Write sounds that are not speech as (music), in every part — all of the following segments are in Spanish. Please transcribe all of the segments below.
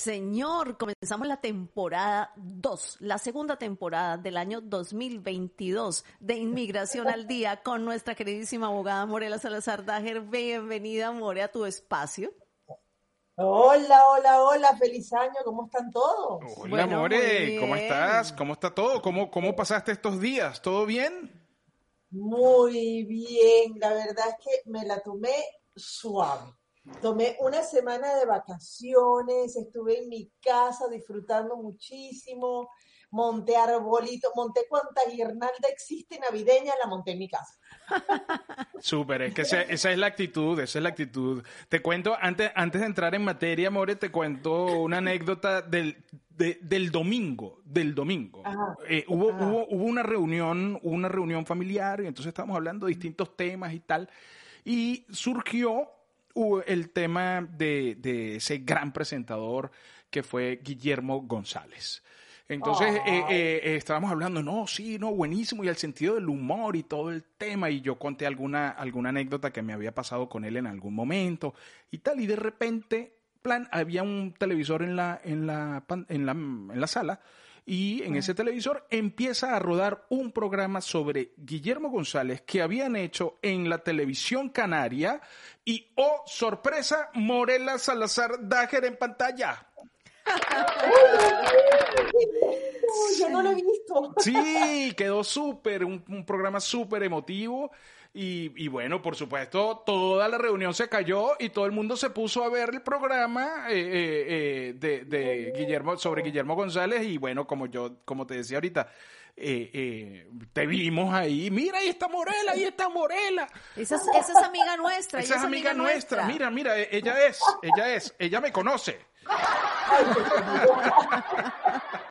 señor. Comenzamos la temporada 2, la segunda temporada del año 2022 de Inmigración al Día con nuestra queridísima abogada Morela Salazar Dager. Bienvenida, More, a tu espacio. Hola, hola, hola, feliz año, ¿cómo están todos? Hola, Bueno, More, ¿cómo estás? ¿Cómo está todo? ¿Cómo, ¿Cómo pasaste estos días? ¿Todo bien? Muy bien, la verdad es que me la tomé suave. Tomé una semana de vacaciones, estuve en mi casa disfrutando muchísimo, monté arbolito, monté cuanta guirnalda existe navideña, la monté en mi casa. (laughs) Súper, es que esa, esa es la actitud, esa es la actitud. Te cuento, antes, antes de entrar en materia, More, te cuento una anécdota del, de- del domingo, del domingo. Ajá, Eh, hubo, ajá. hubo, hubo una reunión, una reunión familiar, y entonces estábamos hablando de distintos temas y tal, y surgió el tema de, de ese gran presentador que fue Guillermo González. Entonces eh, eh, estábamos hablando, no, sí, no, buenísimo, y el sentido del humor y todo el tema, y yo conté alguna, alguna anécdota que me había pasado con él en algún momento y tal, y de repente, plan, había un televisor en la, en la, en la, en la sala, y en ese televisor empieza a rodar un programa sobre Guillermo González que habían hecho en la televisión canaria, y, oh, sorpresa, Morela Salazar Dager en pantalla. Uy, yo no lo he visto. Sí, quedó súper, un, un programa súper emotivo. Y, y bueno, por supuesto, toda la reunión se cayó y todo el mundo se puso a ver el programa eh, eh, eh, de, de Guillermo, sobre Guillermo González. Y bueno, como yo, como te decía ahorita, eh, eh, te vimos ahí. Mira, ahí está Morela, ahí está Morela. Esa es, esa es amiga nuestra. Esa es amiga nuestra. Mira, mira, eh, ella es, ella es, ella me conoce. (laughs)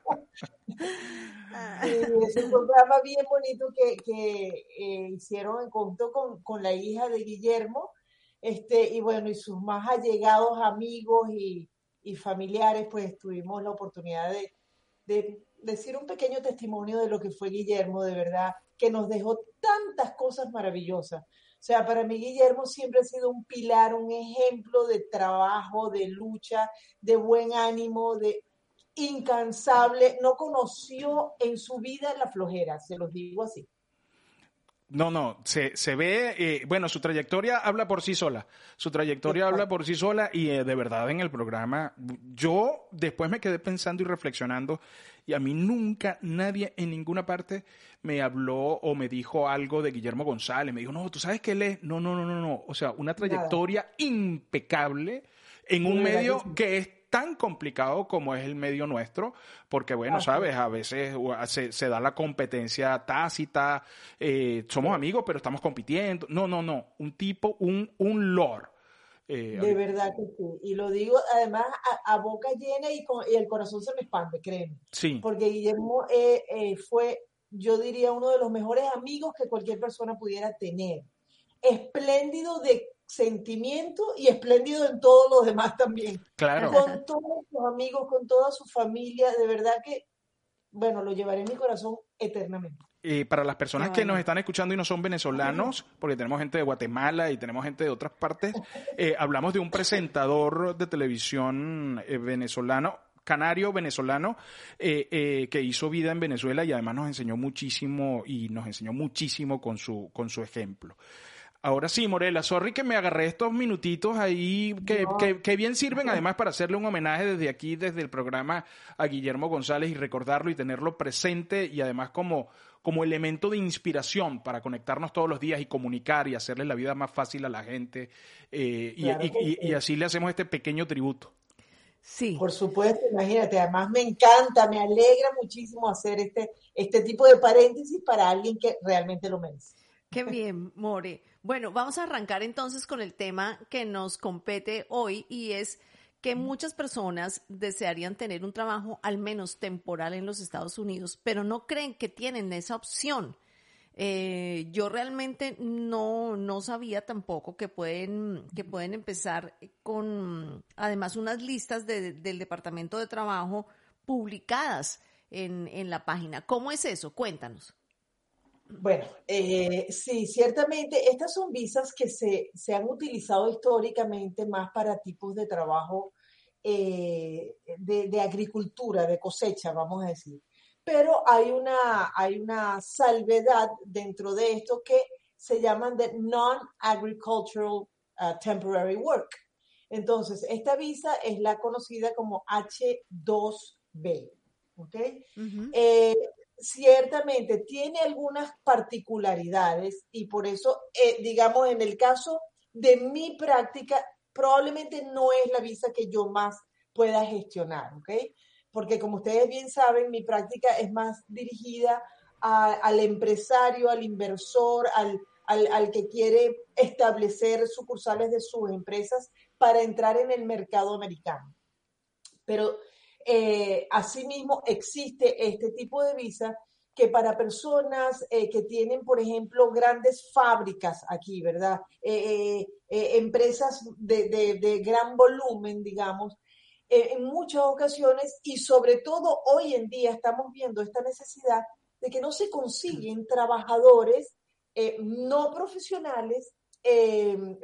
Es un programa bien bonito que, que eh, hicieron en conjunto con, con la hija de Guillermo, este, y bueno, y sus más allegados amigos y, y familiares, pues tuvimos la oportunidad de, de decir un pequeño testimonio de lo que fue Guillermo, de verdad, que nos dejó tantas cosas maravillosas. O sea, para mí Guillermo siempre ha sido un pilar, un ejemplo de trabajo, de lucha, de buen ánimo, de incansable, no conoció en su vida la flojera, se los digo así. No, no, se, se ve, eh, bueno, su trayectoria habla por sí sola, su trayectoria habla por sí sola y eh, de verdad en el programa, yo después me quedé pensando y reflexionando y a mí nunca nadie en ninguna parte me habló o me dijo algo de Guillermo González, me dijo, no, tú sabes que él es, no, no, no, no, no, o sea, una trayectoria impecable en un medio que es tan complicado como es el medio nuestro, porque bueno, sabes, a veces se, se da la competencia tácita, eh, somos amigos, pero estamos compitiendo. No, no, no, un tipo, un, un lord. Eh, De verdad que sí. Y lo digo además a, a boca llena y, con, y el corazón se me expande, créeme. sí, Porque Guillermo eh, eh, fue, yo diría, uno de los mejores amigos que cualquier persona pudiera tener. Espléndido de sentimiento y espléndido en todos los demás también. claro. Con todos sus amigos, con toda su familia, de verdad que, bueno, lo llevaré en mi corazón eternamente. Eh, para las personas que nos están escuchando y no son venezolanos, porque tenemos gente de Guatemala y tenemos gente de otras partes, eh, hablamos de un presentador de televisión eh, venezolano, canario venezolano, eh, eh, que hizo vida en Venezuela y además nos enseñó muchísimo y nos enseñó muchísimo con su, con su ejemplo. Ahora sí, Morela, sorry que me agarré estos minutitos ahí que, No. que- que bien sirven además para hacerle un homenaje desde aquí, desde el programa a Guillermo González y recordarlo y tenerlo presente y además como, como elemento de inspiración para conectarnos todos los días y comunicar y hacerle la vida más fácil a la gente eh, y, Claro y- que y- sí. y así le hacemos este pequeño tributo. Sí. Por supuesto, imagínate, además me encanta, me alegra muchísimo hacer este, este tipo de paréntesis para alguien que realmente lo merece. Qué bien, More. Bueno, vamos a arrancar entonces con el tema que nos compete hoy y es que muchas personas desearían tener un trabajo al menos temporal en los Estados Unidos, pero no creen que tienen esa opción. Eh, yo realmente no, no sabía tampoco que pueden, que pueden empezar con, además, unas listas de, del Departamento de Trabajo publicadas en, en la página. ¿Cómo es eso? Cuéntanos. Bueno, eh, sí, ciertamente estas son visas que se, se, han utilizado históricamente más para tipos de trabajo eh, de, de, agricultura, de cosecha, vamos a decir. Pero hay una, hay una salvedad dentro de esto que se llaman de Non-Agricultural uh, Temporary Work. Entonces, esta visa es la conocida como H2B. ¿ok? Uh -huh. eh, ciertamente tiene algunas particularidades y por eso, eh, digamos, en el caso de mi práctica, probablemente no es la visa que yo más pueda gestionar, ¿ok? Porque como ustedes bien saben, mi práctica es más dirigida a, al empresario, al inversor, al, al, al, que quiere establecer sucursales de sus empresas para entrar en el mercado americano. Pero eh, asimismo, existe este tipo de visa que para personas eh, que tienen, por ejemplo, grandes fábricas aquí, ¿verdad? Eh, empresas de, de, de, gran volumen, digamos, en muchas ocasiones y sobre todo hoy en día estamos viendo esta necesidad de que no se consiguen trabajadores no profesionales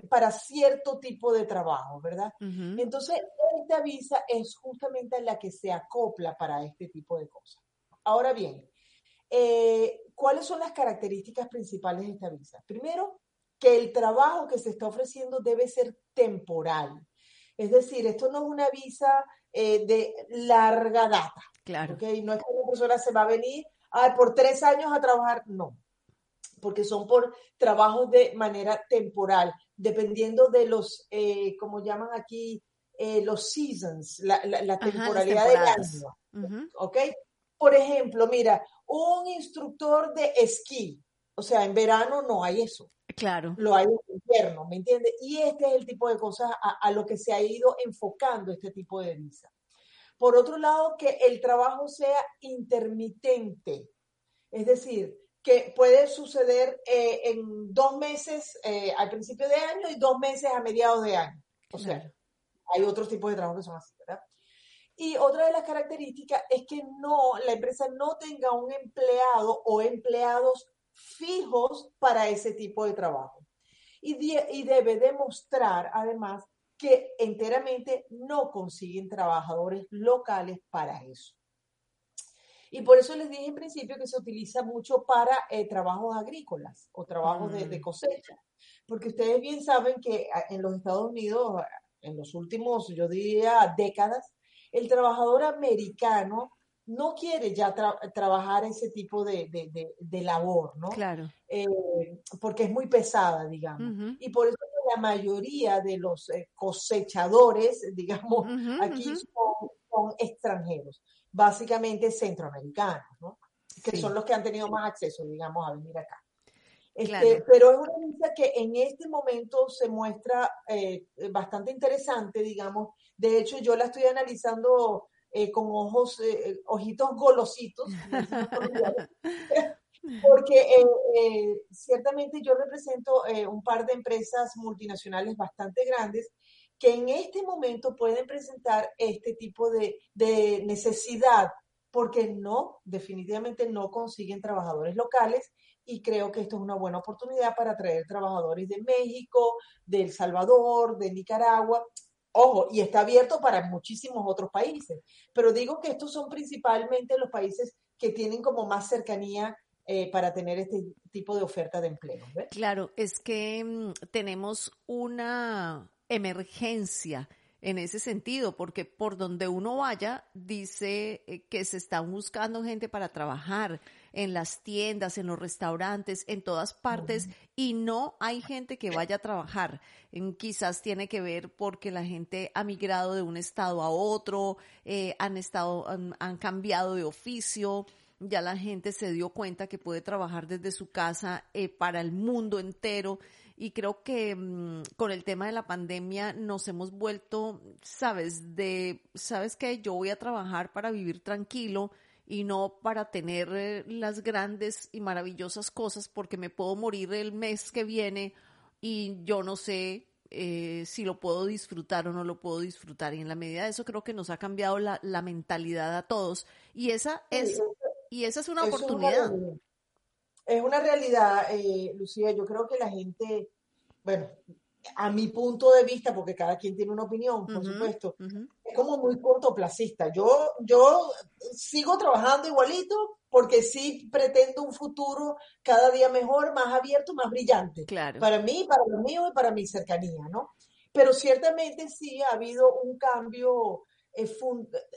para cierto tipo de trabajo, ¿verdad? Uh -huh. Entonces, esta visa es justamente la que se acopla para este tipo de cosas. Ahora bien, eh, ¿cuáles son las características principales de esta visa? Primero, que el trabajo que se está ofreciendo debe ser temporal. Es decir, esto no es una visa eh, de larga data. Claro. ¿okay? No es que una persona se va a venir por tres años a trabajar, no. Porque son por trabajos de manera temporal, dependiendo de los, eh, como llaman aquí, eh, los seasons, la, la, la temporalidad del año. Uh -huh. ¿Ok? Por ejemplo, mira, un instructor de esquí, o sea, en verano no hay eso. Claro. Lo hay en invierno, ¿me entiendes? Y este es el tipo de cosas a, a, lo que se ha ido enfocando este tipo de visa. Por otro lado, que el trabajo sea intermitente, es decir, que puede suceder eh, en dos meses eh, al principio de año y dos meses a mediados de año. O sea, hay otros tipos de trabajo que son así, ¿verdad? Y otra de las características es que no, la empresa no tenga un empleado o empleados fijos para ese tipo de trabajo. Y, de, y debe demostrar, además, que enteramente no consiguen trabajadores locales para eso. Y por eso les dije en principio que se utiliza mucho para eh, trabajos agrícolas o trabajos mm. de, de, cosecha. Porque ustedes bien saben que en los Estados Unidos, en los últimos, yo diría, décadas, el trabajador americano no quiere ya tra trabajar ese tipo de, de, de, de, labor, ¿no? Claro. Eh, porque es muy pesada, digamos. Uh -huh. Y por eso la mayoría de los eh, cosechadores, (laughs) digamos, uh -huh, aquí uh -huh. son, son, extranjeros, básicamente centroamericanos, ¿no? Que sí. son los que han tenido más acceso, digamos, a venir acá. Este, claro. Pero es una visa que en este momento se muestra eh, bastante interesante, digamos. De hecho, yo la estoy analizando eh, con ojos, eh, ojitos golositos, (laughs) porque eh, eh, ciertamente yo represento eh, un par de empresas multinacionales bastante grandes que en este momento pueden presentar este tipo de, de necesidad porque no, definitivamente no consiguen trabajadores locales y creo que esto es una buena oportunidad para traer trabajadores de México, de El Salvador, de Nicaragua. Ojo, y está abierto para muchísimos otros países, pero digo que estos son principalmente los países que tienen como más cercanía eh, para tener este tipo de oferta de empleo. Claro, es que mmm, tenemos una emergencia en ese sentido, porque por donde uno vaya, dice eh, que se están buscando gente para trabajar en las tiendas, en los restaurantes, en todas partes, y no hay gente que vaya a trabajar. En, quizás tiene que ver porque la gente ha migrado de un estado a otro, eh, han estado, han, han cambiado de oficio, ya la gente se dio cuenta que puede trabajar desde su casa eh, para el mundo entero y creo que mmm, con el tema de la pandemia nos hemos vuelto, sabes, de, sabes que yo voy a trabajar para vivir tranquilo y no para tener eh, las grandes y maravillosas cosas porque me puedo morir el mes que viene y yo no sé eh, si lo puedo disfrutar o no lo puedo disfrutar. Y en la medida de eso creo que nos ha cambiado la, la mentalidad a todos. Y esa es, y esa es una oportunidad. Es una realidad, eh, Lucía. Yo creo que la gente, bueno, a mi punto de vista, porque cada quien tiene una opinión, por supuesto, es como muy cortoplacista. Yo, yo sigo trabajando igualito porque sí pretendo un futuro cada día mejor, más abierto, más brillante. Claro. Para mí, para lo mío y para mi cercanía, ¿no? Pero ciertamente sí ha habido un cambio eh,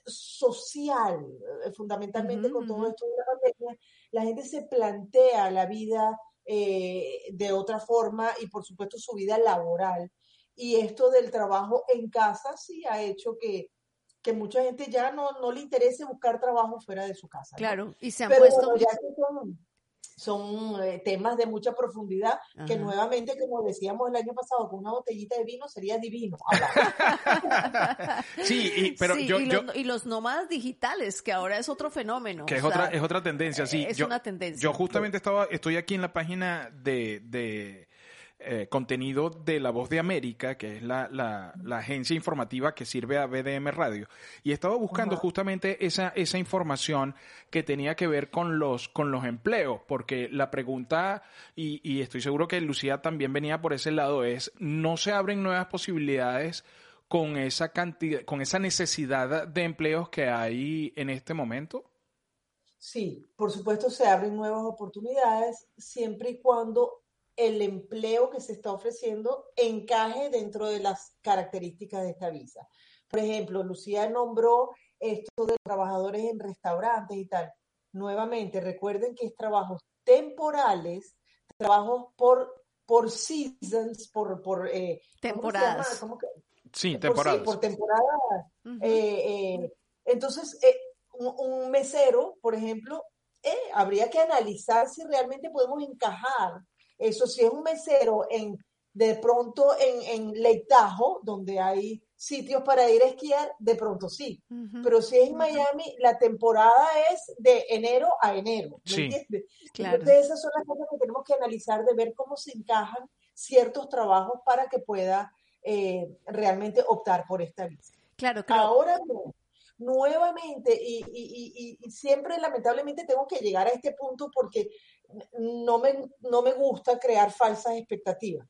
social, eh, fundamentalmente con todo esto de la pandemia. La gente se plantea la vida eh, de otra forma y por supuesto su vida laboral. Y esto del trabajo en casa sí ha hecho que, que mucha gente ya no, no le interese buscar trabajo fuera de su casa. Claro, y se han puesto son eh, temas de mucha profundidad que nuevamente, como decíamos el año pasado, con una botellita de vino sería divino. (laughs) sí, pero yo, y, los, y, los, nómadas digitales, que ahora es otro fenómeno. Que es, otra, es otra tendencia, sí. Es una tendencia. Yo justamente estaba, estoy aquí en la página de, de eh, contenido de La Voz de América, que es la, la, la, agencia informativa que sirve a BDM Radio. Y estaba buscando justamente esa, esa información que tenía que ver con los, con los empleos, porque la pregunta, y, y estoy seguro que Lucía también venía por ese lado, es, ¿no se abren nuevas posibilidades? con esa cantidad, con esa necesidad de empleos que hay en este momento? Sí, por supuesto se abren nuevas oportunidades siempre y cuando el empleo que se está ofreciendo encaje dentro de las características de esta visa. Por ejemplo, Lucía nombró esto de trabajadores en restaurantes y tal. Nuevamente, recuerden que es trabajos temporales, trabajos por, por seasons, por, por eh, temporadas. Sí, temporadas. Por, temporadas. Eh, eh, entonces, un, un, mesero, por ejemplo, habría que analizar si realmente podemos encajar eso si es un mesero en de pronto en, en Leitajo, donde hay sitios para ir a esquiar, de pronto sí. Pero si es en Miami, la temporada es de enero a enero. ¿Me entiendes? Entonces esas son las cosas que tenemos que analizar de ver cómo se encajan ciertos trabajos para que pueda eh, realmente optar por esta visa. Claro, claro. Ahora nuevamente, y, y, y, siempre lamentablemente tengo que llegar a este punto porque no me, no me gusta crear falsas expectativas.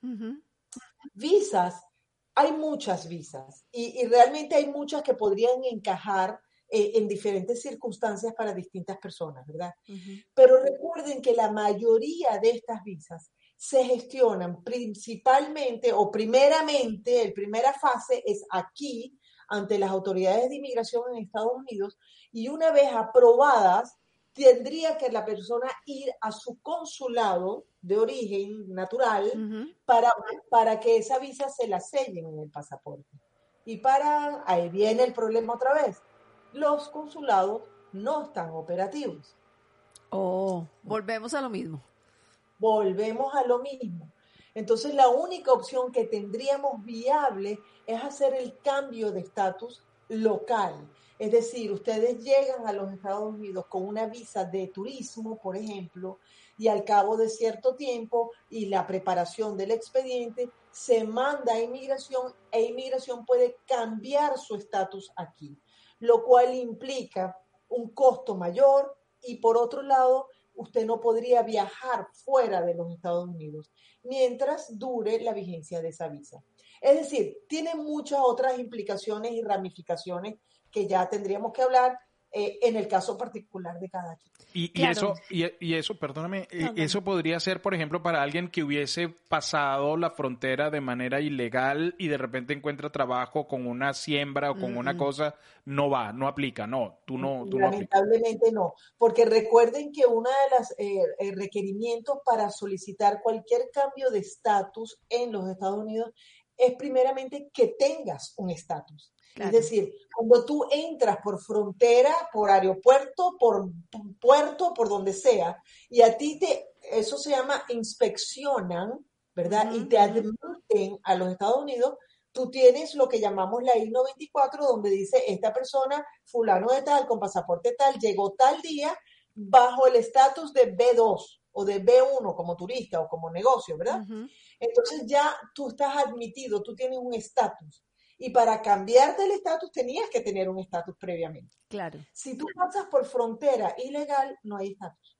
Visas, hay muchas visas y, realmente hay muchas que podrían encajar eh, en diferentes circunstancias para distintas personas, ¿verdad? Pero recuerden que la mayoría de estas visas se gestionan principalmente o primeramente, la primera fase es aquí ante las autoridades de inmigración en Estados Unidos y una vez aprobadas, tendría que la persona ir a su consulado de origen natural para, para que esa visa se la sellen en el pasaporte. Y para, ahí viene el problema otra vez, los consulados no están operativos. Oh, volvemos a lo mismo. Volvemos a lo mismo. Entonces la única opción que tendríamos viable es hacer el cambio de estatus local. Es decir, ustedes llegan a los Estados Unidos con una visa de turismo, por ejemplo, y al cabo de cierto tiempo y la preparación del expediente, se manda a inmigración e inmigración puede cambiar su estatus aquí, lo cual implica un costo mayor y por otro lado, usted no podría viajar fuera de los Estados Unidos mientras dure la vigencia de esa visa. Es decir, tiene muchas otras implicaciones y ramificaciones que ya tendríamos que hablar eh, en el caso particular de cada quien. Y, eso, y, eso, perdóname, eh, eso podría ser, por ejemplo, para alguien que hubiese pasado la frontera de manera ilegal y de repente encuentra trabajo con una siembra o con una cosa, no va, no aplica, no, tú no. Tú Lamentablemente no, porque recuerden que uno de los eh, requerimientos para solicitar cualquier cambio de estatus en los Estados Unidos es primeramente que tengas un estatus. Es decir, cuando tú entras por frontera, por aeropuerto, por puerto, por donde sea, y a ti te, eso se llama inspeccionan, ¿verdad? Y te admiten a los Estados Unidos, tú tienes lo que llamamos la I-94, donde dice esta persona, fulano de tal, con pasaporte tal, llegó tal día bajo el estatus de B2 o de B1 como turista o como negocio, ¿verdad? Entonces ya tú estás admitido, tú tienes un estatus. Y para cambiarte el estatus tenías que tener un estatus previamente. Claro. Si tú pasas por frontera ilegal, no hay estatus.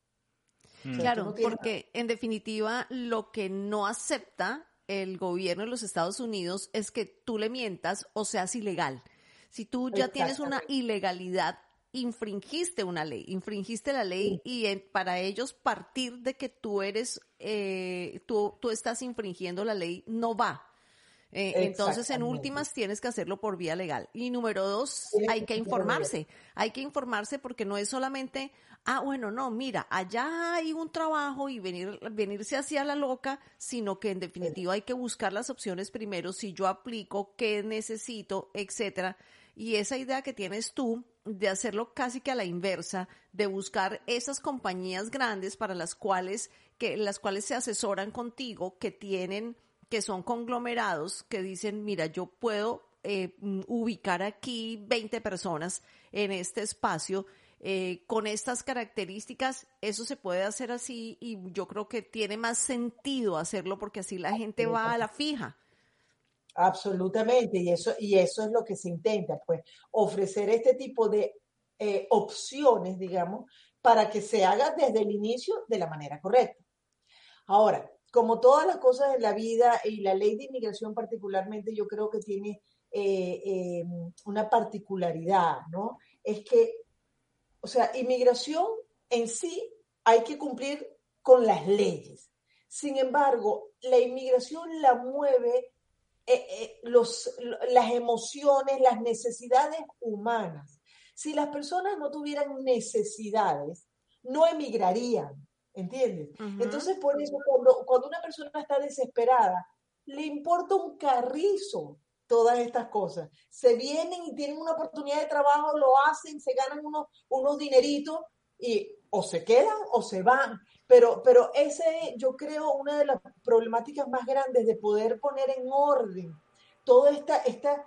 Mm. Claro, porque en definitiva lo que no acepta el gobierno de los Estados Unidos es que tú le mientas o seas ilegal. Si tú ya tienes una ilegalidad, infringiste una ley, infringiste la ley y para ellos partir de que tú eres, eh, tú, tú estás infringiendo la ley no va. Eh, entonces, en últimas, tienes que hacerlo por vía legal. Y número dos, hay que informarse. Hay que informarse porque no es solamente, ah, bueno, no, mira, allá hay un trabajo y venir, venirse hacia la loca, sino que en definitiva hay que buscar las opciones primero, si yo aplico, qué necesito, etcétera. Y esa idea que tienes tú de hacerlo casi que a la inversa, de buscar esas compañías grandes para las cuales, que, las cuales se asesoran contigo, que tienen que son conglomerados que dicen, mira, yo puedo eh, ubicar aquí 20 personas en este espacio eh, con estas características, eso se puede hacer así y yo creo que tiene más sentido hacerlo porque así la gente va a la fija. Absolutamente, y eso, y eso es lo que se intenta, pues, ofrecer este tipo de eh, opciones, digamos, para que se haga desde el inicio de la manera correcta. Ahora, como todas las cosas en la vida y la ley de inmigración particularmente, yo creo que tiene eh, eh, una particularidad, ¿no? Es que, o sea, inmigración en sí hay que cumplir con las leyes. Sin embargo, la inmigración la mueve eh, los, las emociones, las necesidades humanas. Si las personas no tuvieran necesidades, no emigrarían. ¿entiendes? Entonces, por eso, cuando, cuando una persona está desesperada, le importa un carrizo todas estas cosas. Se vienen y tienen una oportunidad de trabajo, lo hacen, se ganan unos, unos dineritos y o se quedan o se van. Pero, pero ese, yo creo, una de las problemáticas más grandes de poder poner en orden toda esta, esta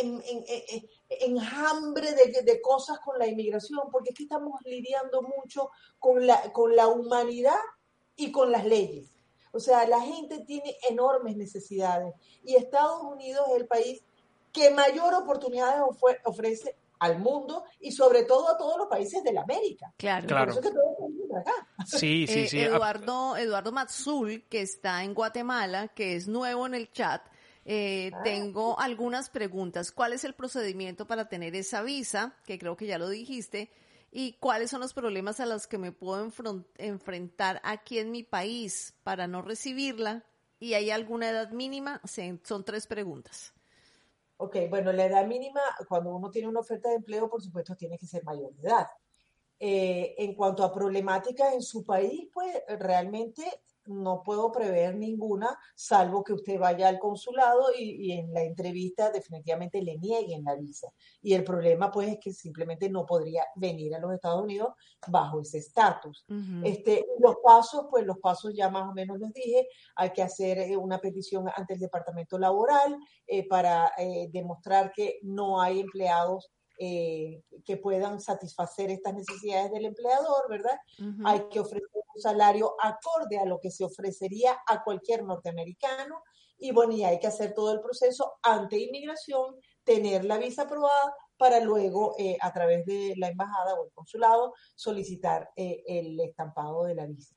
en, enjambre de, de, cosas con la inmigración, porque es que estamos lidiando mucho con la, con la humanidad y con las leyes. O sea, la gente tiene enormes necesidades y Estados Unidos es el país que mayor oportunidades ofrece al mundo y sobre todo a todos los países de la América. Claro. claro. Por eso que todos acá. Sí, sí, sí. Eh, Eduardo, Eduardo Matzul, que está en Guatemala, que es nuevo en el chat, eh, ah. tengo algunas preguntas. ¿Cuál es el procedimiento para tener esa visa? Que creo que ya lo dijiste. ¿Y cuáles son los problemas a los que me puedo enfrentar aquí en mi país para no recibirla? ¿Y hay alguna edad mínima? Son tres preguntas. Ok, bueno, la edad mínima, cuando uno tiene una oferta de empleo, por supuesto, tiene que ser mayor de edad. Eh, en cuanto a problemáticas en su país, pues realmente no puedo prever ninguna, salvo que usted vaya al consulado y, en la entrevista definitivamente le nieguen la visa. Y el problema pues es que simplemente no podría venir a los Estados Unidos bajo ese estatus. este, los pasos, pues los pasos ya más o menos los dije, hay que hacer eh, una petición ante el Departamento Laboral eh, para eh, demostrar que no hay empleados eh, que puedan satisfacer estas necesidades del empleador, ¿verdad? Hay que ofrecer un salario acorde a lo que se ofrecería a cualquier norteamericano y bueno, y hay que hacer todo el proceso ante inmigración, tener la visa aprobada para luego, eh, a través de la embajada o el consulado, solicitar eh, el estampado de la visa.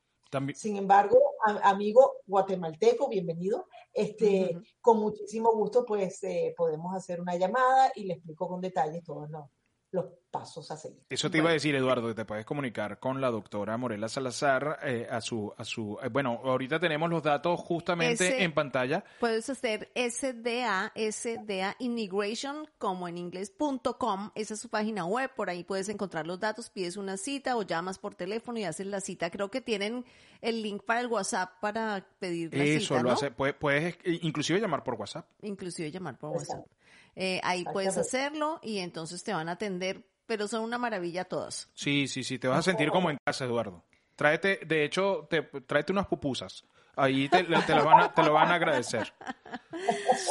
Sin embargo, amigo guatemalteco, bienvenido. Este, Con muchísimo gusto, pues eh, podemos hacer una llamada y le explico con detalles todos los, los pasos a seguir. Eso te iba a decir, Eduardo, que te puedes comunicar con la doctora Morela Salazar eh, a su, a su, eh, bueno, ahorita tenemos los datos justamente en pantalla. Puedes hacer SDA, SDA Immigration, como en inglés.com, esa es su página web, por ahí puedes encontrar los datos, pides una cita o llamas por teléfono y haces la cita. Creo que tienen el link para el WhatsApp para pedir la cita, Eso lo hace, puedes, puedes inclusive llamar por WhatsApp. Inclusive llamar por WhatsApp. Eh, ahí puedes hacerlo y entonces te van a atender, pero son una maravilla todas. Sí, sí, sí, te vas a sentir como en casa, Eduardo. Tráete, de hecho, te, tráete unas pupusas. Ahí te, te, lo van a, te lo van a agradecer.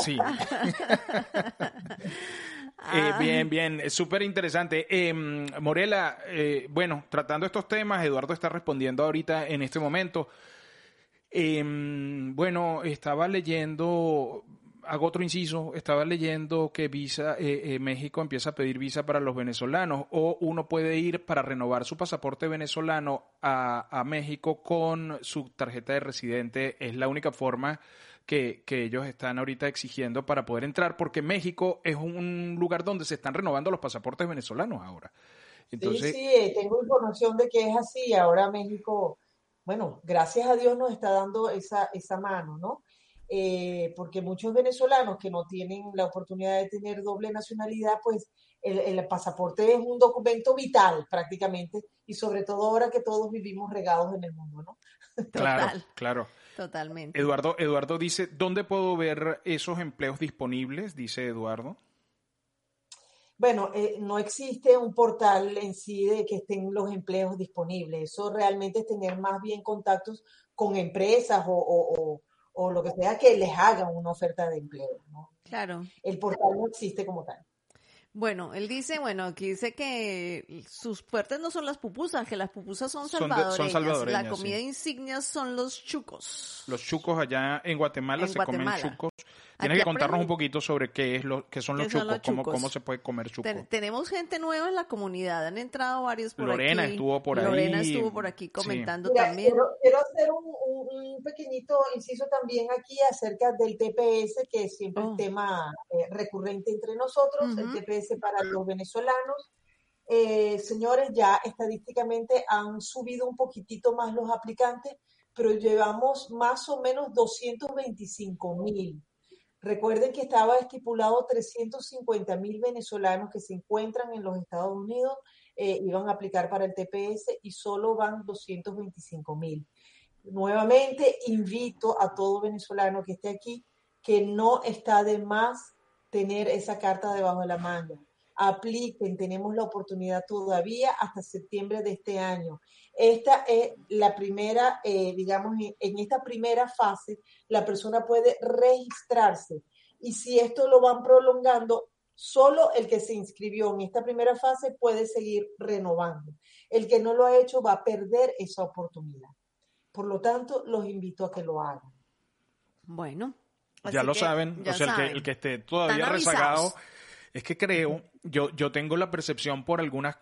Sí. (laughs) Eh, bien, bien, es súper interesante. Eh, Morela, eh, bueno, tratando estos temas, Eduardo está respondiendo ahorita en este momento. Eh, bueno, estaba leyendo, hago otro inciso, estaba leyendo que visa, eh, eh, México empieza a pedir visa para los venezolanos o uno puede ir para renovar su pasaporte venezolano a, México con su tarjeta de residente. Es la única forma que, que, ellos están ahorita exigiendo para poder entrar, porque México es un lugar donde se están renovando los pasaportes venezolanos ahora. Sí, sí, tengo información de que es así. Ahora México, bueno, gracias a Dios nos está dando esa, esa mano, ¿no? Eh, porque muchos venezolanos que no tienen la oportunidad de tener doble nacionalidad, pues el, el, pasaporte es un documento vital prácticamente, y sobre todo ahora que todos vivimos regados en el mundo, ¿no? Claro, claro. Totalmente. Eduardo, Eduardo dice, ¿dónde puedo ver esos empleos disponibles? Dice Eduardo. Bueno, eh, no existe un portal en sí de que estén los empleos disponibles. Eso realmente es tener más bien contactos con empresas o, o, o, o lo que sea que les hagan una oferta de empleo. ¿no? Claro. El portal no existe como tal. Bueno, él dice, bueno, aquí dice que sus fuertes no son las pupusas, que las pupusas son salvadoreñas. Son, de, son salvadoreñas La comida sí. insignia son los chucos. Los chucos allá en Guatemala En se Guatemala. comen chucos. Tienes que contarnos aprendí- un poquito sobre qué es lo que son los ¿Qué son chucos, los cómo, chucos? cómo se puede comer chuco. Ten- tenemos gente nueva en la comunidad, han entrado varios por Lorena aquí. estuvo por Lorena ahí. estuvo por aquí Sí. comentando Mira, también. quiero, quiero hacer un, un- un pequeñito inciso también aquí acerca del TPS, que es siempre Oh. el tema eh, recurrente entre nosotros, el Ujú. TPS para los venezolanos. Eh, señores, ya estadísticamente han subido un poquitito más los aplicantes, pero llevamos más o menos 225 mil. Recuerden que estaba estipulado 350 mil venezolanos que se encuentran en los Estados Unidos, eh, iban a aplicar para el TPS y solo van 225 mil. Nuevamente invito a todo venezolano que esté aquí que no está de más tener esa carta debajo de la manga. Apliquen, tenemos la oportunidad todavía hasta septiembre de este año. Esta es la primera, eh, digamos, en, en esta primera fase, la persona puede registrarse. Y si esto lo van prolongando, solo el que se inscribió en esta primera fase puede seguir renovando. El que no lo ha hecho va a perder esa oportunidad. Por lo tanto, los invito a que lo hagan. Bueno. ya lo saben, ya o sea, el que, el que esté todavía rezagado. Es que creo, yo, yo tengo la percepción por algunas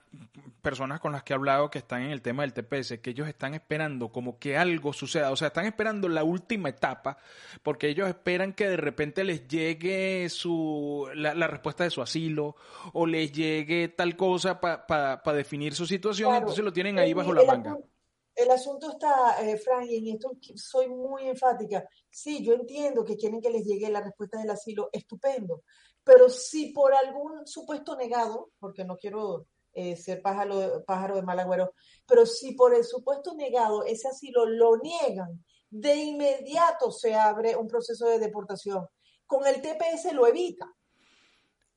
personas con las que he hablado que están en el tema del TPS, que ellos están esperando como que algo suceda, o sea, están esperando la última etapa, porque ellos esperan que de repente les llegue su la, la respuesta de su asilo, o les llegue tal cosa para pa, pa definir su situación, Claro. entonces lo tienen ahí bajo la manga. asunto- El asunto está, eh, Fran, y en esto soy muy enfática. Sí, yo entiendo que quieren que les llegue la respuesta del asilo, estupendo. Pero si por algún supuesto negado, porque no quiero eh, ser pájaro, pájaro de mal agüero, pero si por el supuesto negado ese asilo lo niegan, de inmediato se abre un proceso de deportación. Con el TPS lo evita.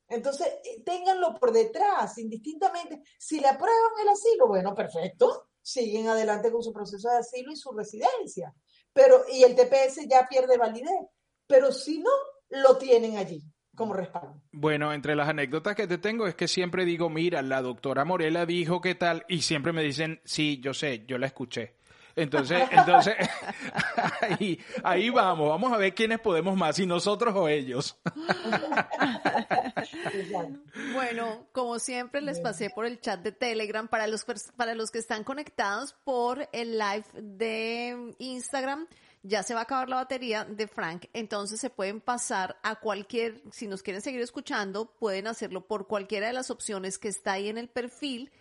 Entonces, eh, ténganlo por detrás, indistintamente. Si le aprueban el asilo, bueno, perfecto, siguen adelante con su proceso de asilo y su residencia. Pero, y el TPS ya pierde validez. Pero si no, lo tienen allí como respaldo. Bueno, entre las anécdotas que te tengo es que siempre digo, mira, la doctora Morela dijo qué tal, y siempre me dicen, sí, yo sé, yo la escuché. Entonces, (laughs) entonces, (laughs) ahí, ahí vamos, vamos a ver quiénes podemos más, si nosotros o ellos. (laughs) Bueno, como siempre les pasé por el chat de Telegram para los pers- para los que están conectados por el live de Instagram. Ya se va a acabar la batería de Frank, entonces se pueden pasar a cualquier, si nos quieren seguir escuchando, pueden hacerlo por cualquiera de las opciones que está ahí en el perfil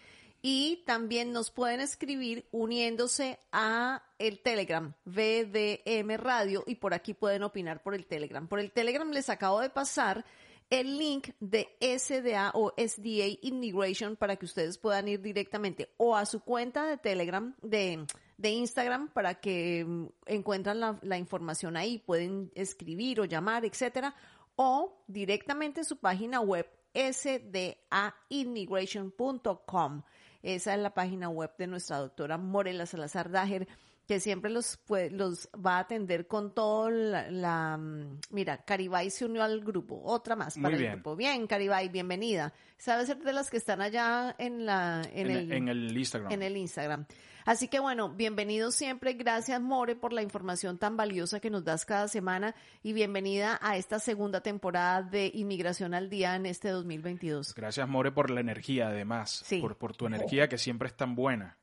y también nos pueden escribir uniéndose a el Telegram, VDM Radio, y por aquí pueden opinar por el Telegram. Por el Telegram les acabo de pasar el link de SDA o SDA Immigration para que ustedes puedan ir directamente o a su cuenta de Telegram, de, de Instagram, para que mm, encuentran la, información ahí, pueden escribir o llamar, etcétera, o directamente en su página web sdaimmigration.com. Esa es la página web de nuestra doctora Morela Salazar Dager, que siempre los, pues, los va a atender con todo la, la, mm, mira, Caribay se unió al grupo, otra más para Muy el grupo. Bien, Caribay, bienvenida. Sabe ser de las que están allá en la, en, En, el, en el Instagram. en el Instagram. Así que bueno, bienvenido siempre. Gracias, More, por la información tan valiosa que nos das cada semana y bienvenida a esta segunda temporada de Inmigración al Día en este 2022. Gracias, More, por la energía, además. Sí. Por, por tu energía que siempre es tan buena.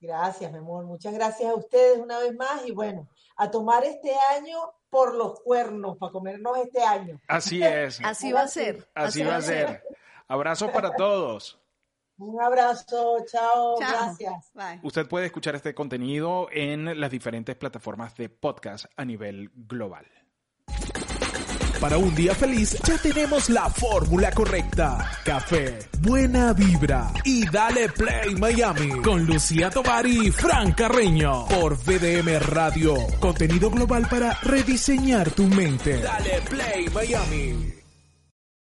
Gracias, mi amor. Muchas gracias a ustedes una vez más. Y bueno, a tomar este año por los cuernos, para comernos este año. Así (laughs) es. Así va a ser. Así va a ser. Abrazo para (laughs) todos. Un abrazo, chao, Chao. gracias. Bye. Usted puede escuchar este contenido en las diferentes plataformas de podcast a nivel global. Para un día feliz ya tenemos la fórmula correcta. Café, buena vibra y dale play Miami con Lucía Tovar y Fran Carreño por VDM Radio. Contenido global para rediseñar tu mente. Dale play Miami.